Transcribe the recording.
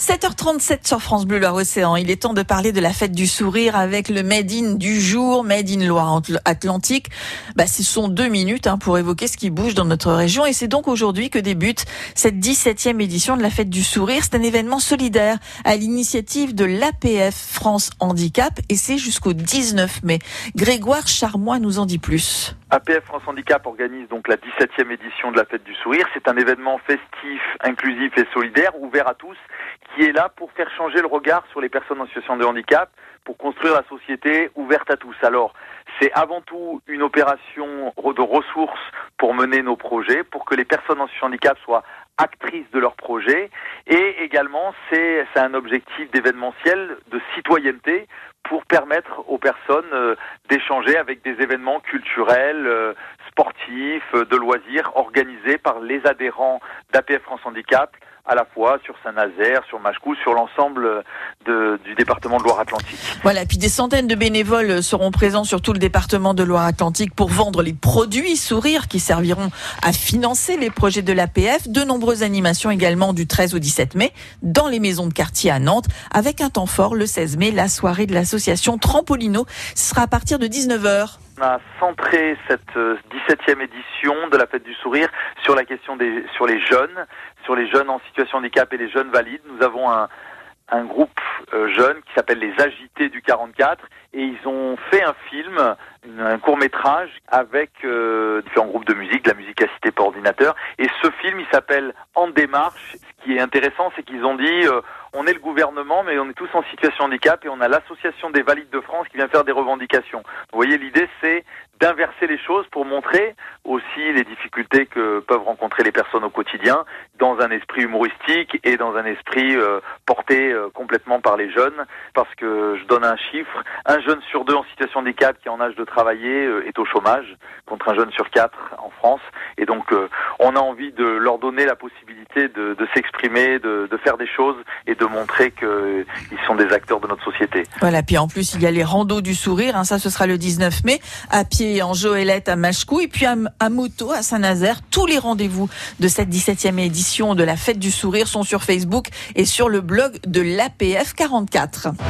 7h37 sur France Bleu Loire-Océan. Il est temps de parler de la fête du sourire avec le Made in du jour, Made in Loire-Atlantique. Bah, ce sont deux minutes hein, pour évoquer ce qui bouge dans notre région et c'est donc aujourd'hui que débute cette 17e édition de la fête du sourire. C'est un événement solidaire à l'initiative de l'APF France Handicap et c'est jusqu'au 19 mai. Grégoire Charmois nous en dit plus. APF France Handicap organise donc la 17e édition de la Fête du Sourire. C'est un événement festif, inclusif et solidaire, ouvert à tous, qui est là pour faire changer le regard sur les personnes en situation de handicap, pour construire la société ouverte à tous. Alors, c'est avant tout une opération de ressources pour mener nos projets, pour que les personnes en situation de handicap soient actrices de leurs projets. Et également, c'est un objectif d'événementiel, de citoyenneté, pour permettre aux personnes euh, d'échanger avec des événements culturels, euh, sportifs, euh, de loisirs organisés par les adhérents d'APF France Handicap à la fois sur Saint-Nazaire, sur Machecou, sur l'ensemble du département de Loire-Atlantique. Voilà, puis des centaines de bénévoles seront présents sur tout le département de Loire-Atlantique pour vendre les produits sourires qui serviront à financer les projets de l'APF. De nombreuses animations également du 13 au 17 mai dans les maisons de quartier à Nantes avec un temps fort le 16 mai, la soirée de l'association Trampolino. Ce sera à partir de 19h on a centré cette 17e édition de la fête du sourire sur la question des sur les jeunes, sur les jeunes en situation de handicap et les jeunes valides. Nous avons un, un groupe euh, jeune qui s'appelle Les Agités du 44 et ils ont fait un film, un court métrage avec euh, différents groupes de musique, de la musique assistée par ordinateur. Et ce film, il s'appelle En démarche. Ce qui est intéressant, c'est qu'ils ont dit euh, on est le gouvernement, mais on est tous en situation de handicap et on a l'association des valides de France qui vient faire des revendications. Vous voyez, l'idée c'est d'inverser les choses pour montrer aussi les difficultés que peuvent rencontrer les personnes au quotidien dans un esprit humoristique et dans un esprit euh, porté euh, complètement par les jeunes parce que je donne un chiffre, un jeune sur deux en situation de handicap qui est en âge de travailler euh, est au chômage contre un jeune sur quatre en France et donc on a envie de leur donner la possibilité de, de s'exprimer, de, de, faire des choses et de montrer qu'ils sont des acteurs de notre société. Voilà, puis en plus il y a les randos du sourire, hein, ça ce sera le 19 mai à pied en Joëlette à Machecou et puis à, Moto à Saint-Nazaire. Tous les rendez-vous de cette 17e édition de la Fête du Sourire sont sur Facebook et sur le blog de l'APF 44.